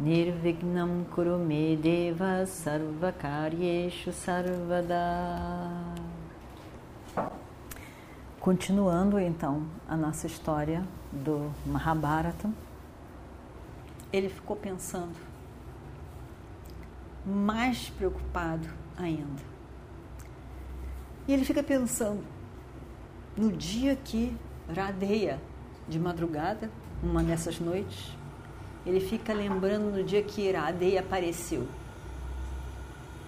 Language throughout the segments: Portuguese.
Nirvignam Kurume Deva Sarvakaryeshu Sarvada Continuando então a nossa história do Mahabharata, ele ficou pensando, mais preocupado ainda. E ele fica pensando, no dia que Radeia, de madrugada, uma dessas noites, ele fica lembrando no dia que Radeia apareceu.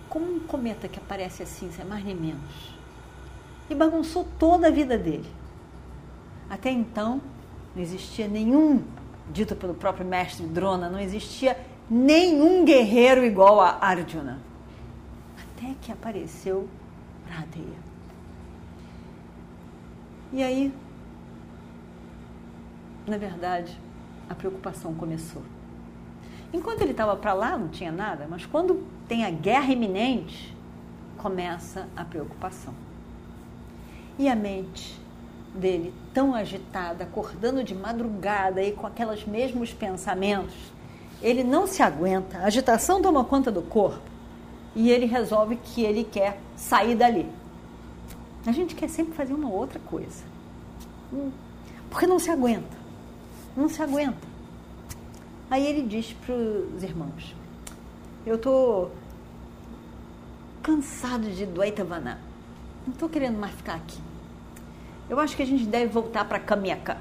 Como um cometa que aparece assim, sem mais nem menos. E bagunçou toda a vida dele. Até então, não existia nenhum, dito pelo próprio mestre Drona, não existia nenhum guerreiro igual a Arjuna. Até que apareceu Radeya. E aí, na verdade, a preocupação começou. Enquanto ele estava para lá, não tinha nada, mas quando tem a guerra iminente, começa a preocupação. E a mente dele, tão agitada, acordando de madrugada e com aqueles mesmos pensamentos, ele não se aguenta, a agitação toma conta do corpo e ele resolve que ele quer sair dali. A gente quer sempre fazer uma outra coisa. Hum, porque não se aguenta. Não se aguenta. Aí ele diz para os irmãos: Eu estou cansado de Dvaitavana. Não estou querendo mais ficar aqui. Eu acho que a gente deve voltar para Kamiaka.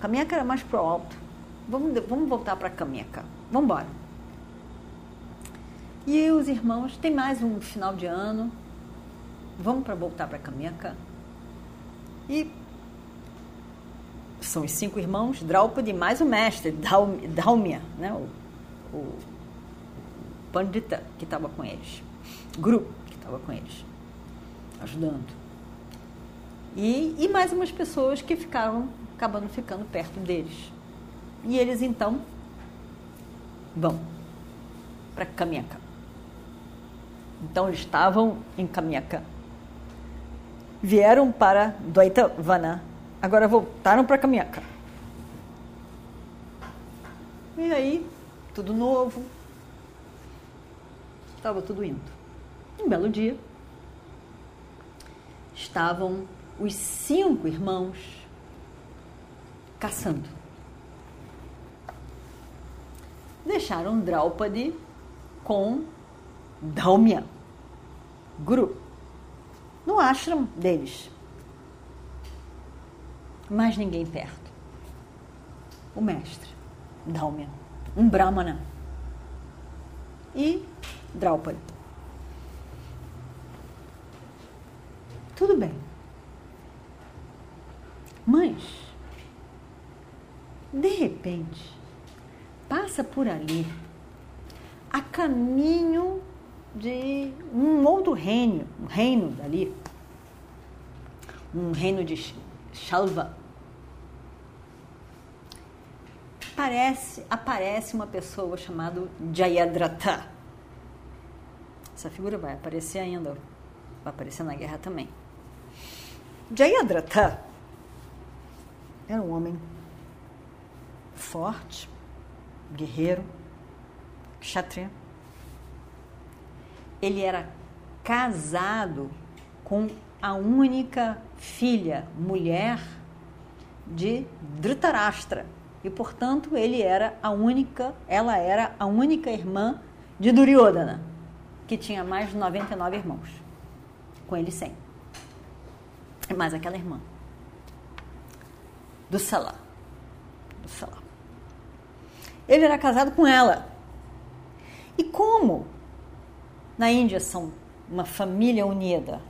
Kamiaka era mais pro alto. Vamos, vamos voltar para Kamiaka. Vamos embora. E os irmãos, tem mais um final de ano. Vamos para voltar para Kamiaka. E são os cinco irmãos, Draupadi mais o mestre, Dalmia, né? o, o Pandita que estava com eles, Guru que estava com eles, ajudando. E, e mais umas pessoas que ficaram, acabando ficando perto deles. E eles então vão para Kamiaka. Então eles estavam em Kamiaka. Vieram para Dvaitavana Agora voltaram para Caminhaca. E aí, tudo novo. Estava tudo indo. Um belo dia, estavam os cinco irmãos caçando. Deixaram Draupadi com Dalmia, Guru, no ashram deles mais ninguém perto. O mestre, Dalmia, um Brahmana e Draupadi. Tudo bem. Mas, de repente, passa por ali, a caminho de um outro reino, um reino dali, um reino de Shalva, aparece, aparece uma pessoa chamada Jayadratha. Essa figura vai aparecer ainda, vai aparecer na guerra também. Jayadratha era um homem forte, guerreiro, kshatriya. Ele era casado com a única filha, mulher de Dhritarashtra, e portanto ele era a única, ela era a única irmã de Duryodhana, que tinha mais de 99 irmãos, com ele 100. E mais aquela irmã do Salá. Do Salá. Ele era casado com ela. E como na Índia são uma família unida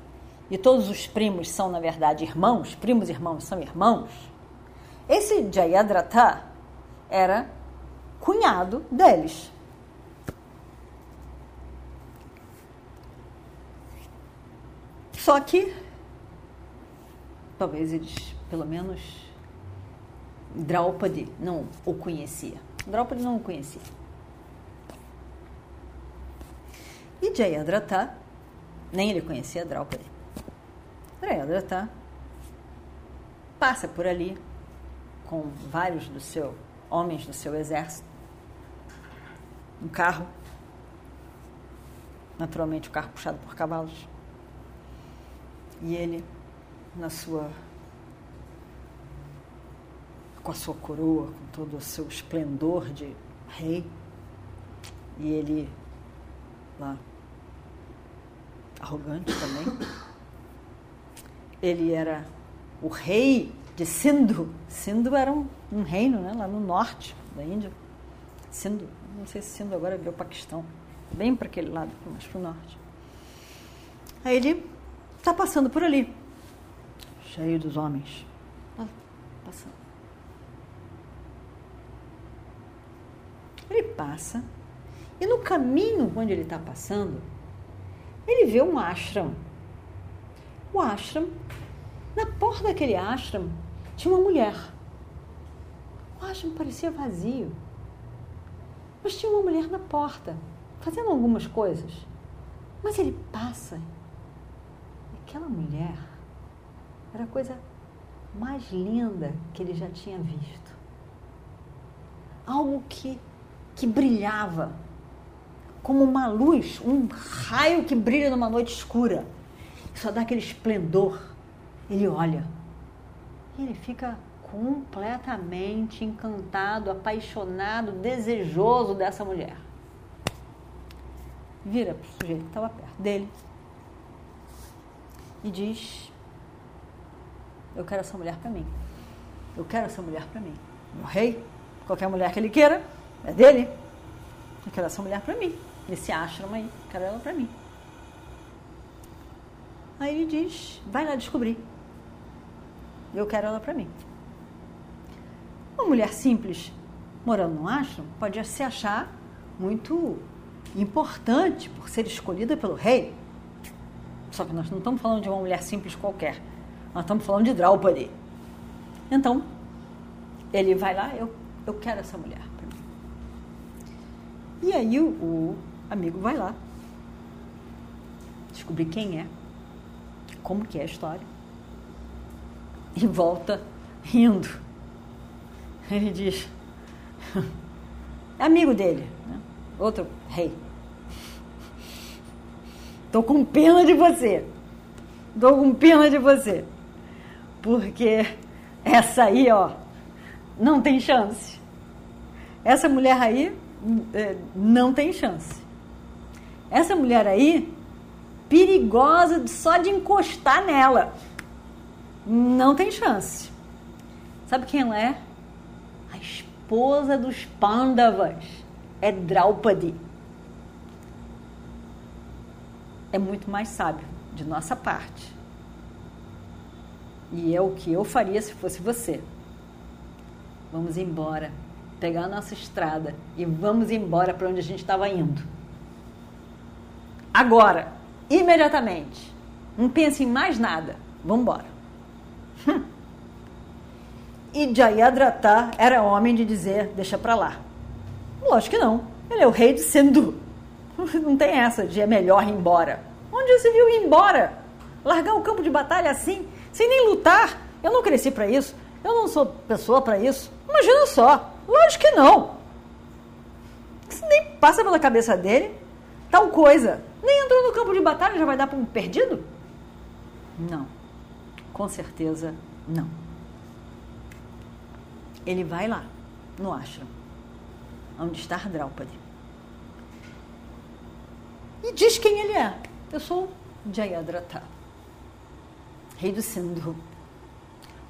e todos os primos são, na verdade, irmãos, primos e irmãos são irmãos, esse Jayadratha era cunhado deles. Só que talvez eles, pelo menos, Draupadi não o conhecia. Draupadi não o conhecia. E Jayadratha, nem ele conhecia Draupadi. Jayadratha passa por ali com vários dos seus homens do seu exército, um carro, naturalmente o carro puxado por cavalos, e ele na sua com a sua coroa, com todo o seu esplendor de rei, e ele lá arrogante também. Ele era o rei de Sindhu. Sindhu era um, um reino né, lá no norte da Índia. Sindhu, não sei se Sindhu agora virou Paquistão, bem para aquele lado, mais para o norte. Aí ele está passando por ali, cheio dos homens. Tá passando. Ele passa e no caminho onde ele está passando, ele vê um ashram. O ashram, na porta daquele ashram, tinha uma mulher. O ashram parecia vazio, mas tinha uma mulher na porta, fazendo algumas coisas. Mas ele passa aquela mulher era a coisa mais linda que ele já tinha visto. Algo que, que brilhava como uma luz, um raio que brilha numa noite escura. Só dá aquele esplendor. Ele olha e ele fica completamente encantado, apaixonado, desejoso dessa mulher. Vira para o sujeito que estava perto dele e diz: Eu quero essa mulher para mim. Eu quero essa mulher para mim. Meu rei, qualquer mulher que ele queira, é dele. Eu quero essa mulher para mim nesse ashram aí, quero ela para mim. Aí ele diz, vai lá descobrir. Eu quero ela para mim. Uma mulher simples morando no ashram pode se achar muito importante por ser escolhida pelo rei. Só que nós não estamos falando de uma mulher simples qualquer. Nós estamos falando de Draupadi. Então, ele vai lá, eu, eu quero essa mulher para mim. E aí o, o amigo vai lá, descobrir quem é, como que é a história, e volta rindo. Ele diz, é amigo dele, né? outro rei. Tô com pena de você. Tô com pena de você. Porque essa aí, ó, não tem chance. Essa mulher aí é, não tem chance. Essa mulher aí, perigosa só de encostar nela. Não tem chance. Sabe quem ela é? A esposa dos Pandavas. É Draupadi. É muito mais sábio de nossa parte. E é o que eu faria se fosse você. Vamos embora, pegar a nossa estrada e vamos embora para onde a gente estava indo. Agora, imediatamente. Não pense em mais nada. Vamos embora. Hum. E Jayadratha era homem de dizer, deixa para lá. Lógico que não. Ele é o rei de Sindhu. Não tem essa de é melhor ir embora. Onde você viu ir embora? Largar o campo de batalha assim, sem nem lutar? Eu não cresci para isso. Eu não sou pessoa para isso. Imagina só. Lógico que não. Isso nem passa pela cabeça dele. Tal coisa. Nem entrou no campo de batalha, já vai dar para um perdido? Não. Com certeza não. Ele vai lá, no ashram, onde está Draupadi. E diz quem ele é. Eu sou Jayadratha, rei do Sindhu.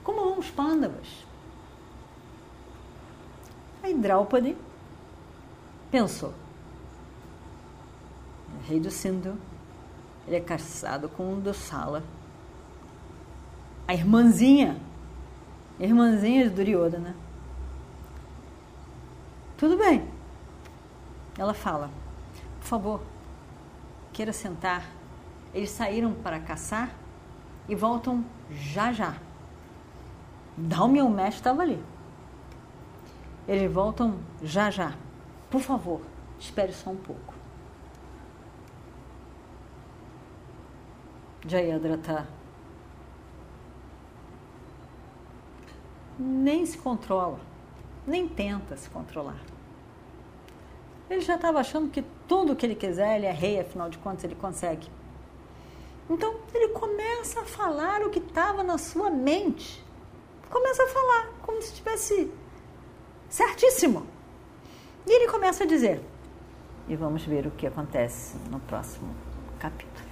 Como os pândavas. Aí Draupadi pensou, rei do Sindhu. Ele é casado com um do Sala. A irmãzinha, irmãzinha de Duryodhana. Tudo bem. Ela fala, por favor, queira sentar. Eles saíram para caçar e voltam já já. Dalmion mestre estava ali. Eles voltam já já. Por favor, espere só um pouco. Jayadratha nem se controla, nem tenta se controlar. Ele já estava achando que tudo que ele quiser, ele é rei, afinal de contas, ele consegue. Então, ele começa a falar o que estava na sua mente. Começa a falar, como se estivesse certíssimo. E ele começa a dizer. E vamos ver o que acontece no próximo capítulo.